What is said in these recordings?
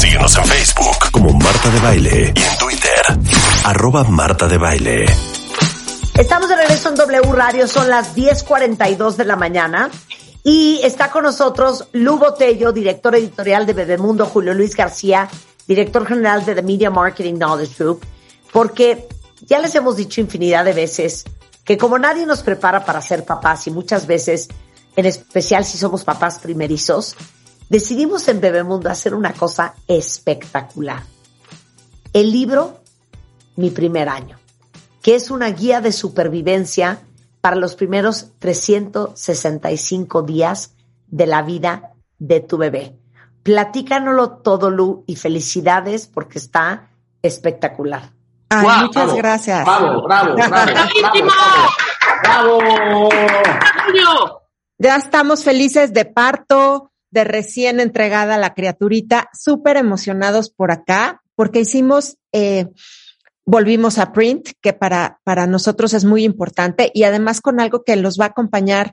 Síguenos en Facebook. Como Marta de Baile. Y en Twitter, arroba Marta de Baile. Estamos de regreso en W Radio, son las 10.42 de la mañana. Y está con nosotros Lu Botello, director editorial de Bebemundo, Julio Luis García, director general de The Media Marketing Knowledge Group, porque ya les hemos dicho infinidad de veces que como nadie nos prepara para ser papás y muchas veces, en especial si somos papás primerizos, decidimos en Bebemundo hacer una cosa espectacular. El libro Mi primer año, que es una guía de supervivencia para los primeros 365 días de la vida de tu bebé. Platícanoslo todo, Lu, y felicidades porque está espectacular. Ay, muchas gracias. Bravo, bravo, bravo. bravo, bravo. Ya estamos felices de parto, de recién entregada la criaturita, súper emocionados por acá, porque hicimos, eh, volvimos a print, que para, para nosotros es muy importante, y además con algo que los va a acompañar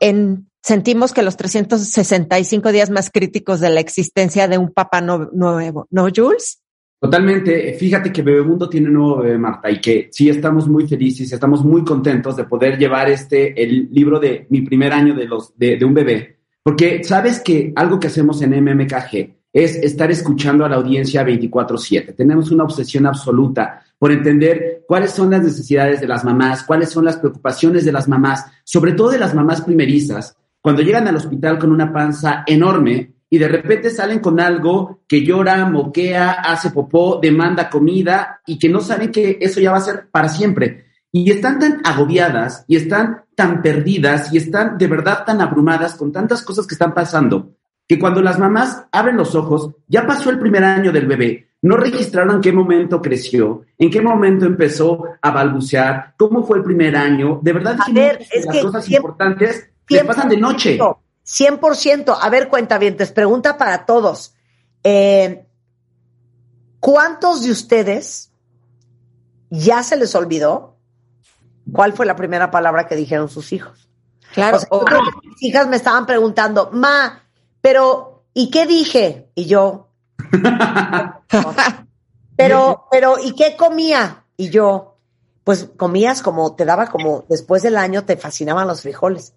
en, sentimos que los 365 días más críticos de la existencia de un papá nuevo, ¿no, Jules? Totalmente. Fíjate que Bebemundo tiene nuevo bebé, Marta, y que sí estamos muy felices, estamos muy contentos de poder llevar este, el libro de mi primer año de, los, de, de un bebé. Porque sabes que algo que hacemos en MMKG es estar escuchando a la audiencia 24/7. Tenemos una obsesión absoluta por entender cuáles son las necesidades de las mamás, cuáles son las preocupaciones de las mamás, sobre todo de las mamás primerizas, cuando llegan al hospital con una panza enorme y de repente salen con algo que llora, moquea, hace popó, demanda comida y que no saben que eso ya va a ser para siempre. Y están tan agobiadas y están tan perdidas y están de verdad tan abrumadas con tantas cosas que están pasando, que cuando las mamás abren los ojos, ya pasó el primer año del bebé, no registraron en qué momento creció, en qué momento empezó a balbucear, cómo fue el primer año. De verdad, a ver, es las que cosas importantes le pasan de noche. 100%. A ver, cuenta bien, te pregunta para todos. Eh, ¿Cuántos de ustedes ya se les olvidó cuál fue la primera palabra que dijeron sus hijos? Claro. O sea, yo creo que mis hijas me estaban preguntando, ma, pero ¿y qué dije? Y yo, pero, pero ¿y qué comía? Y yo, pues comías como, te daba como, después del año te fascinaban los frijoles.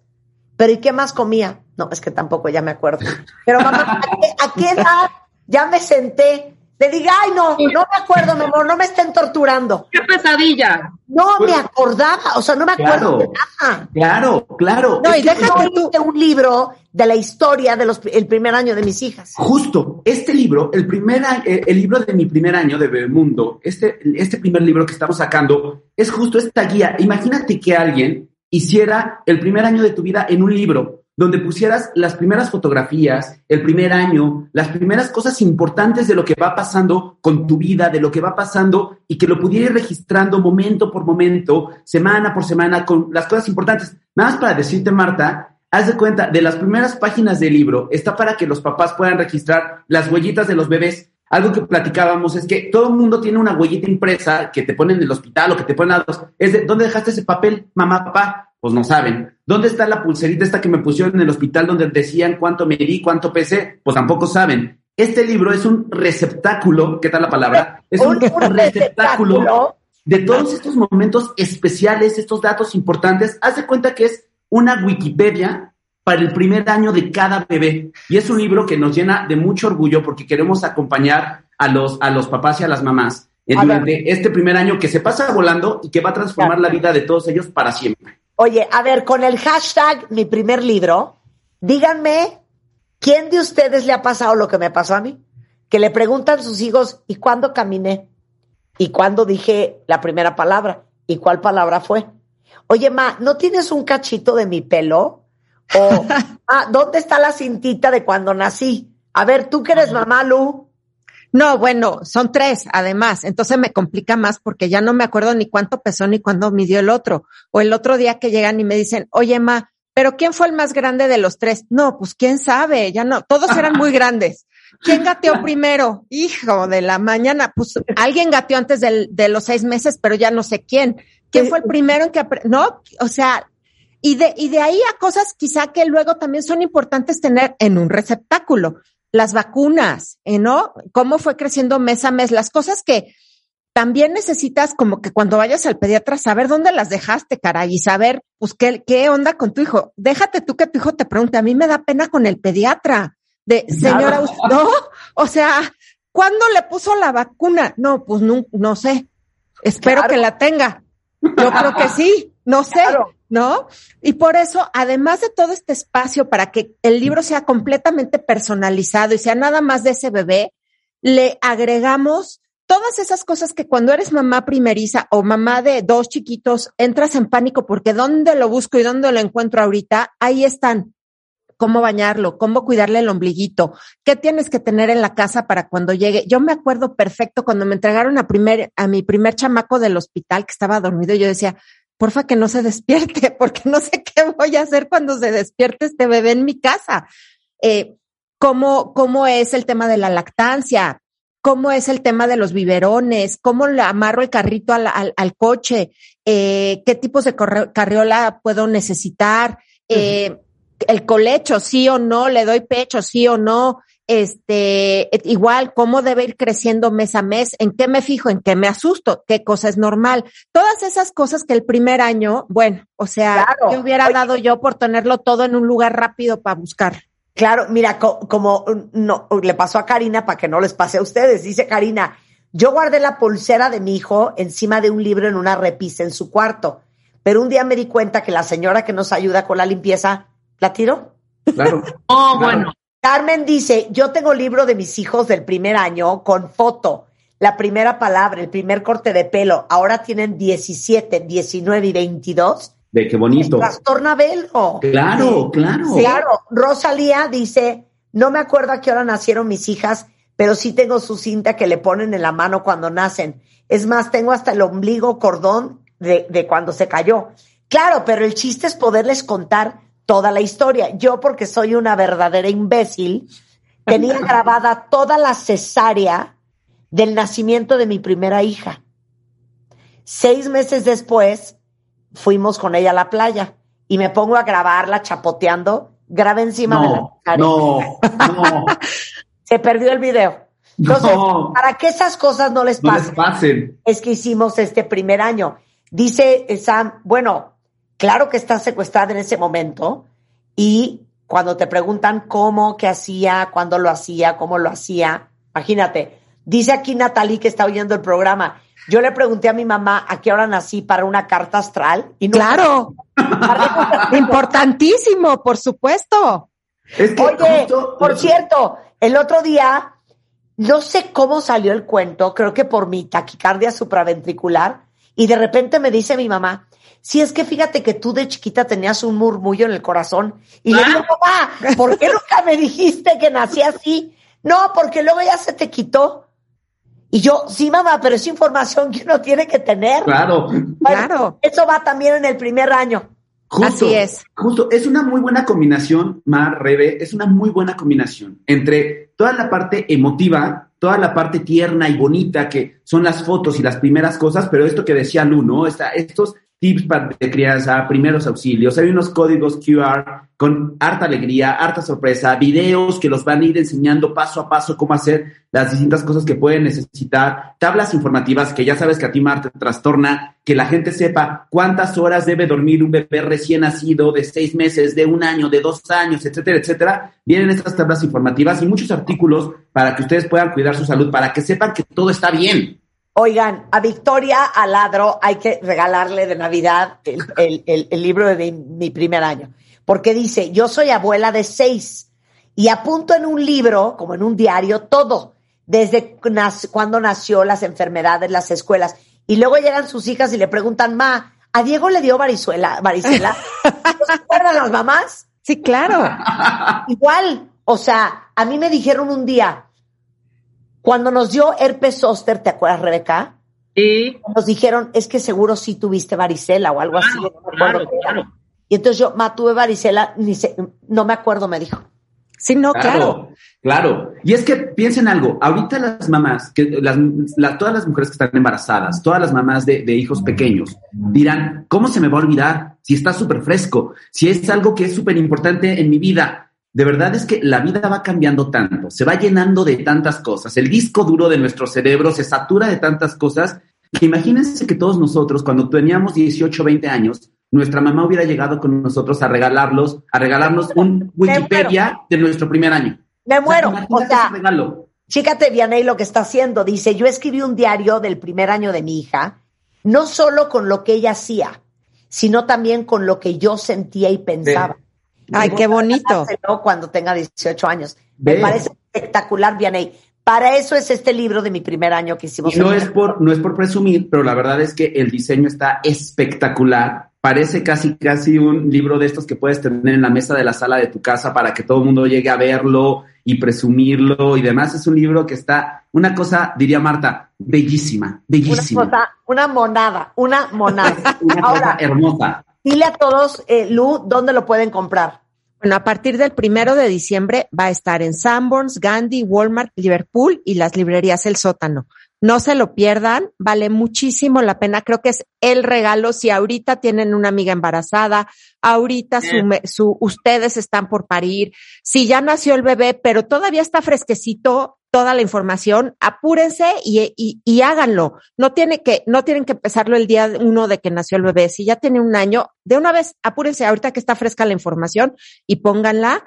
Pero ¿y qué más comía? No, es que tampoco ya me acuerdo. Pero mamá, ¿a qué, a qué edad ya me senté? Le diga, ay, no, no me acuerdo, mi amor, no me estén torturando. ¡Qué pesadilla! No me acordaba, o sea, no me acuerdo de nada. Claro, claro. No, Es y déjate tú. hice un libro de la historia del el primer año de mis hijas. Justo, este libro, el primer eh, el libro de mi primer año de Bebemundo, este, este primer libro que estamos sacando, es justo esta guía. Imagínate que alguien hiciera el primer año de tu vida en un libro, donde pusieras las primeras fotografías, el primer año, las primeras cosas importantes de lo que va pasando con tu vida, de lo que va pasando, y que lo pudiera ir registrando momento por momento, semana por semana, con las cosas importantes. Nada más para decirte, Marta, haz de cuenta, de las primeras páginas del libro está para que los papás puedan registrar las huellitas de los bebés. Algo que platicábamos es que todo el mundo tiene una huellita impresa que te ponen en el hospital o que te ponen a los... Es de, ¿dónde dejaste ese papel, mamá, papá? Pues no saben. ¿Dónde está la pulserita esta que me pusieron en el hospital donde decían cuánto medí, cuánto pesé? Pues tampoco saben. Este libro es un receptáculo, ¿qué tal la palabra? Es un, receptáculo de todos estos momentos especiales, estos datos importantes. Haz de cuenta que es una Wikipedia para el primer año de cada bebé. Y es un libro que nos llena de mucho orgullo porque queremos acompañar a los, a los papás y a las mamás durante este primer año que se pasa volando y que va a transformar la vida de todos ellos para siempre. Oye, a ver, con el hashtag mi primer libro, díganme, ¿quién de ustedes le ha pasado lo que me pasó a mí? Que le preguntan sus hijos, ¿y cuándo caminé? ¿Y cuándo dije la primera palabra? ¿Y cuál palabra fue? Oye, ma, ¿no tienes un cachito de mi pelo? O, ah, ¿dónde está la cintita de cuando nací? A ver, tú que eres mamá, Lu. No, bueno, son tres, además. Entonces me complica más porque ya no me acuerdo ni cuánto pesó ni cuándo midió el otro. O el otro día que llegan y me dicen, oye, ma, ¿pero quién fue el más grande de los tres? No, pues quién sabe, ya no, todos eran muy grandes. ¿Quién gateó primero? Hijo de la mañana, pues alguien gateó antes del- de los seis meses, pero ya no sé quién. ¿Quién fue el primero en que, no? O sea, y de, y de ahí a cosas quizá que luego también son importantes tener en un receptáculo. Las vacunas, ¿eh, ¿no? Cómo fue creciendo mes a mes, las cosas que también necesitas como que cuando vayas al pediatra saber dónde las dejaste, caray, y saber, pues, qué, qué onda con tu hijo. Déjate tú que tu hijo te pregunte. A mí me da pena con el pediatra. De, señora, no, o sea, ¿cuándo le puso la vacuna? No, pues no, no sé. Espero que la tenga. Yo creo que sí, no sé, ¿no? Y por eso, además de todo este espacio para que el libro sea completamente personalizado y sea nada más de ese bebé, le agregamos todas esas cosas que cuando eres mamá primeriza o mamá de dos chiquitos, entras en pánico porque ¿dónde lo busco y dónde lo encuentro ahorita? Ahí están. Cómo bañarlo, cómo cuidarle el ombliguito, qué tienes que tener en la casa para cuando llegue. Yo me acuerdo perfecto cuando me entregaron a, primer, a mi primer chamaco del hospital que estaba dormido, yo decía, porfa que no se despierte, porque no sé qué voy a hacer cuando se despierte este bebé en mi casa. Eh, cómo, cómo es el tema de la lactancia, cómo es el tema de los biberones, cómo le amarro el carrito al, al, coche, eh, qué tipos de carriola puedo necesitar, eh, el colecho, sí o no, le doy pecho, sí o no, este, igual, cómo debe ir creciendo mes a mes, en qué me fijo, en qué me asusto, qué cosa es normal. Todas esas cosas que el primer año, bueno, o sea, ¿qué hubiera dado yo por tenerlo todo en un lugar rápido para buscar? Claro, mira, como no, le pasó a Karina para que no les pase a ustedes. Dice Karina, yo guardé la pulsera de mi hijo encima de un libro en una repisa en su cuarto, pero un día me di cuenta que la señora que nos ayuda con la limpieza la tiró. Claro. oh, bueno. Carmen dice, yo tengo libro de mis hijos del primer año con foto, la primera palabra, el primer corte de pelo. Ahora tienen 17, 19 y 22 de qué bonito. Trastorna velo. Claro, claro. Claro. Rosalía dice, no me acuerdo a qué hora nacieron mis hijas, pero sí tengo su cinta que le ponen en la mano cuando nacen. Es más, tengo hasta el ombligo cordón de, de cuando se cayó. Claro, pero el chiste es poderles contar toda la historia. Yo, porque soy una verdadera imbécil, tenía grabada toda la cesárea del nacimiento de mi primera hija. Seis meses después, fuimos con ella a la playa y me pongo a grabarla chapoteando, grabé encima de la No, no. Se perdió el video. Entonces, para que esas cosas no les pasen, pasen, es que hicimos este primer año. Dice Sam, bueno, claro que está secuestrada en ese momento y cuando te preguntan cómo, qué hacía, cuándo lo hacía, cómo lo hacía, imagínate. Dice aquí Natalie que está oyendo el programa, yo le pregunté a mi mamá a qué hora nací para una carta astral. Y claro, importantísimo, por supuesto. Oye, por cierto, el otro día, no sé cómo salió el cuento, creo que por mi taquicardia supraventricular, y de repente me dice mi mamá, si es que fíjate que tú de chiquita tenías un murmullo en el corazón. Y le digo, mamá, ¿por qué nunca me dijiste que nací así? No, porque luego ya se te quitó. Y yo, sí, mamá, pero es información que uno tiene que tener. Claro. claro. Eso va también en el primer año. Justo, Así es. Justo, es una muy buena combinación, Mar, Rebe, es una muy buena combinación entre toda la parte emotiva, toda la parte tierna y bonita que son las fotos y las primeras cosas, pero esto que decía Lu, ¿no? estos tips de crianza, primeros auxilios, hay unos códigos QR con harta alegría, harta sorpresa, videos que los van a ir enseñando paso a paso cómo hacer las distintas cosas que pueden necesitar, tablas informativas que ya sabes que a ti, Marta, te trastorna, que la gente sepa cuántas horas debe dormir un bebé recién nacido de seis meses, de un año, de dos años, etcétera, etcétera. Vienen estas tablas informativas y muchos artículos para que ustedes puedan cuidar su salud, para que sepan que todo está bien Oigan, a Victoria Aladro hay que regalarle de Navidad el, libro de mi, primer año, porque dice, yo soy abuela de seis y apunto en un libro, como en un diario, todo, desde cuando nació, las enfermedades, las escuelas. Y luego llegan sus hijas y le preguntan, ma, ¿a Diego le dio varicela? varicela? ¿Se acuerdan las mamás? Sí, claro. Igual, o sea, a mí me dijeron un día, cuando nos dio herpes zóster, ¿te acuerdas, Rebeca? Sí. Nos dijeron, es que seguro sí tuviste varicela o algo así. claro, claro. Y entonces yo, ma, tuve varicela, ni no me acuerdo, me dijo. Sí, no, claro, claro. Y es que piensen algo, ahorita las mamás, que las, todas las mujeres que están embarazadas, todas las mamás de, de hijos pequeños, dirán, ¿cómo se me va a olvidar si está súper fresco? Si es algo que es súper importante en mi vida. De verdad es que la vida va cambiando tanto, se va llenando de tantas cosas, el disco duro de nuestro cerebro se satura de tantas cosas, que imagínense que todos nosotros, cuando teníamos 18, 20 años, nuestra mamá hubiera llegado con nosotros a regalarlos, a regalarnos un Wikipedia de nuestro primer año. Me muero. O sea. Fíjate, Vianey, lo que está haciendo. Dice, yo escribí un diario del primer año de mi hija, no solo con lo que ella hacía, sino también con lo que yo sentía y pensaba. Ay, qué bonito. Cuando tenga 18 años. Me parece espectacular, Vianey. Para eso es este libro de mi primer año que hicimos. Y no es por, no es por presumir, pero la verdad es que el diseño está espectacular. Parece casi, casi un libro de estos que puedes tener en la mesa de la sala de tu casa para que todo el mundo llegue a verlo y presumirlo y demás. Es un libro que está, una cosa, diría Marta, bellísima, una bellísima. cosa, una monada, una monada. Una cosa Ahora, hermosa. Dile a todos, eh, Lu, dónde lo pueden comprar. Bueno, a partir del primero de diciembre va a estar en Sanborns, Gandhi, Walmart, Liverpool y las librerías El Sótano. No se lo pierdan, vale muchísimo la pena. Creo que es el regalo si ahorita tienen una amiga embarazada, ahorita su, me- su, ustedes están por parir, si ya nació el bebé, pero todavía está fresquecito toda la información, apúrense y, háganlo. No tiene que, no tienen que empezarlo el día uno de que nació el bebé. Si ya tiene un año, de una vez apúrense ahorita que está fresca la información y pónganla,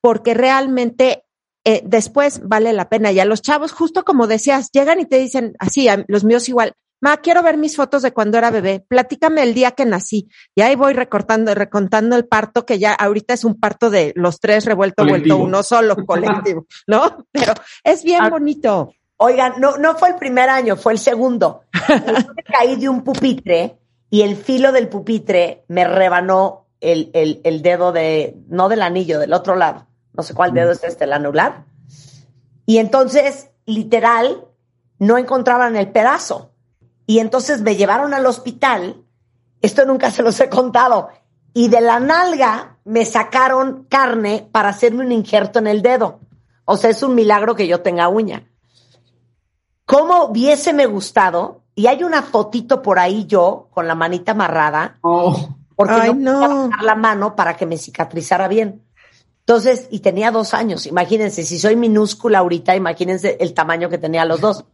porque realmente eh, después vale la pena. Y a los chavos, justo como decías, llegan y te dicen, así, a los míos igual, ma, quiero ver mis fotos de cuando era bebé, platícame el día que nací. Y ahí voy recortando, recontando el parto, que ya ahorita es un parto de los tres revuelto, Colectivo. vuelto uno solo, colectivo, ¿no? Pero es bien Ah. bonito. Oigan, no, no fue el primer año, fue el segundo. Me caí de un pupitre y el filo del pupitre me rebanó el, el, el dedo de, no del anillo, del otro lado. No sé cuál dedo es este, el anular. Y entonces, literal, no encontraban el pedazo. Y entonces me llevaron al hospital. Esto nunca se los he contado. Y de la nalga me sacaron carne para hacerme un injerto en el dedo. O sea, es un milagro que yo tenga uña. ¿Cómo hubiéseme gustado? Y hay una fotito por ahí yo con la manita amarrada, Oh, porque Ay, no, no. podía bajar la mano para que me cicatrizara bien. Entonces, y tenía dos años, imagínense, si soy minúscula ahorita, imagínense el tamaño que tenía los dos.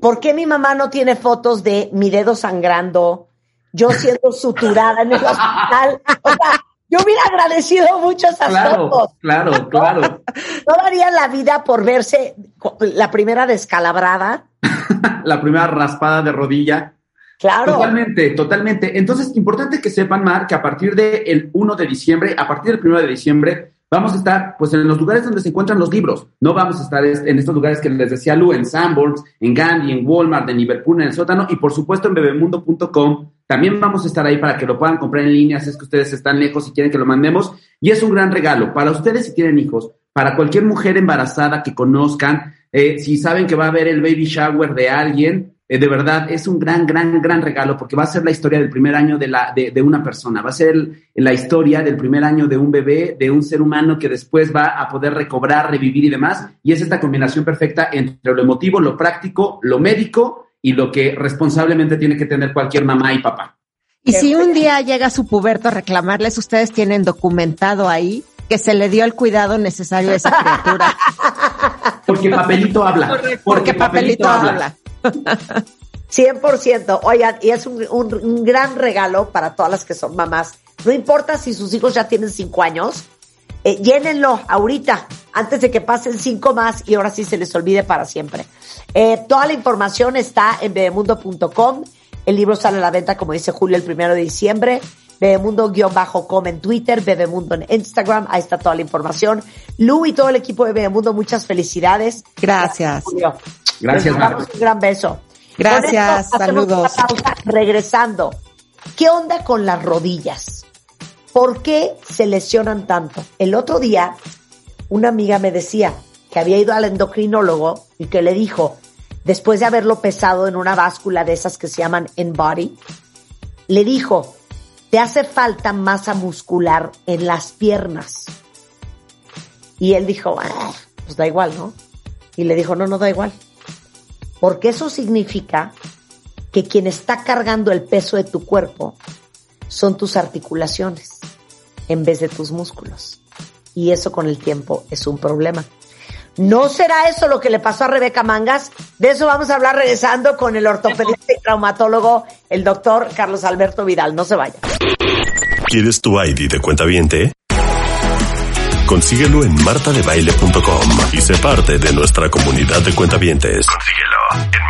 ¿Por qué mi mamá no tiene fotos de mi dedo sangrando, yo siendo suturada en el hospital? O sea, yo hubiera agradecido mucho esas claro, fotos. claro, claro. No daría la vida por verse la primera descalabrada. La primera raspada de rodilla. Claro. Totalmente, totalmente. Entonces, importante que sepan, Mar, que a partir del 1 de diciembre, a partir del 1 de diciembre, vamos a estar pues en los lugares donde se encuentran los libros. No vamos a estar es- en estos lugares que les decía Lu, en Sanborns, en Gandhi, en Walmart, en Liverpool, en el sótano y por supuesto en bebemundo.com. También vamos a estar ahí para que lo puedan comprar en línea si es que ustedes están lejos y quieren que lo mandemos. Y es un gran regalo para ustedes si tienen hijos, para cualquier mujer embarazada que conozcan, eh, si saben que va a haber el baby shower de alguien, eh, de verdad es un gran, gran, gran regalo porque va a ser la historia del primer año de, la, de, de una persona, va a ser el- la historia del primer año de un bebé, de un ser humano que después va a poder recobrar, revivir y demás. Y es esta combinación perfecta entre lo emotivo, lo práctico, lo médico y lo que responsablemente tiene que tener cualquier mamá y papá. Y si un día llega su puberto a reclamarles, ustedes tienen documentado ahí que se le dio el cuidado necesario a esa criatura. Porque papelito habla. Porque papelito habla. 100%. Oigan, y es un, un- un gran regalo para todas las que son mamás. No importa si sus hijos ya tienen cinco años, eh, llénenlo ahorita, antes de que pasen cinco más y ahora sí se les olvide para siempre. Eh, toda la información está en bebemundo.com. El libro sale a la venta, como dice Julio, el primero de diciembre. Bebemundo-com en Twitter, Bebemundo en Instagram. Ahí está toda la información. Lu y todo el equipo de Bebemundo, muchas felicidades. Gracias. Julio. Gracias, Marta. un gran beso. Gracias, esto hacemos saludos. una pausa. Regresando, ¿qué onda con las rodillas? ¿Por qué se lesionan tanto? El otro día, una amiga me decía que había ido al endocrinólogo y que le dijo, después de haberlo pesado en una báscula de esas que se llaman Embody, le dijo, te hace falta masa muscular en las piernas. Y él dijo, "Ah, pues da igual, ¿no? Y le dijo, no, no da igual. Porque eso significa que quien está cargando el peso de tu cuerpo son tus articulaciones en vez de tus músculos. y eso con el tiempo es un problema. ¿No será eso lo que le pasó a Rebeca Mangas? De eso vamos a hablar regresando con el ortopedista y traumatólogo, el doctor Carlos Alberto Vidal. No se vaya. ¿Quieres tu ID de cuenta viente? Consíguelo en martadebaile.com y sé parte de nuestra comunidad de cuentavientes. Consíguelo en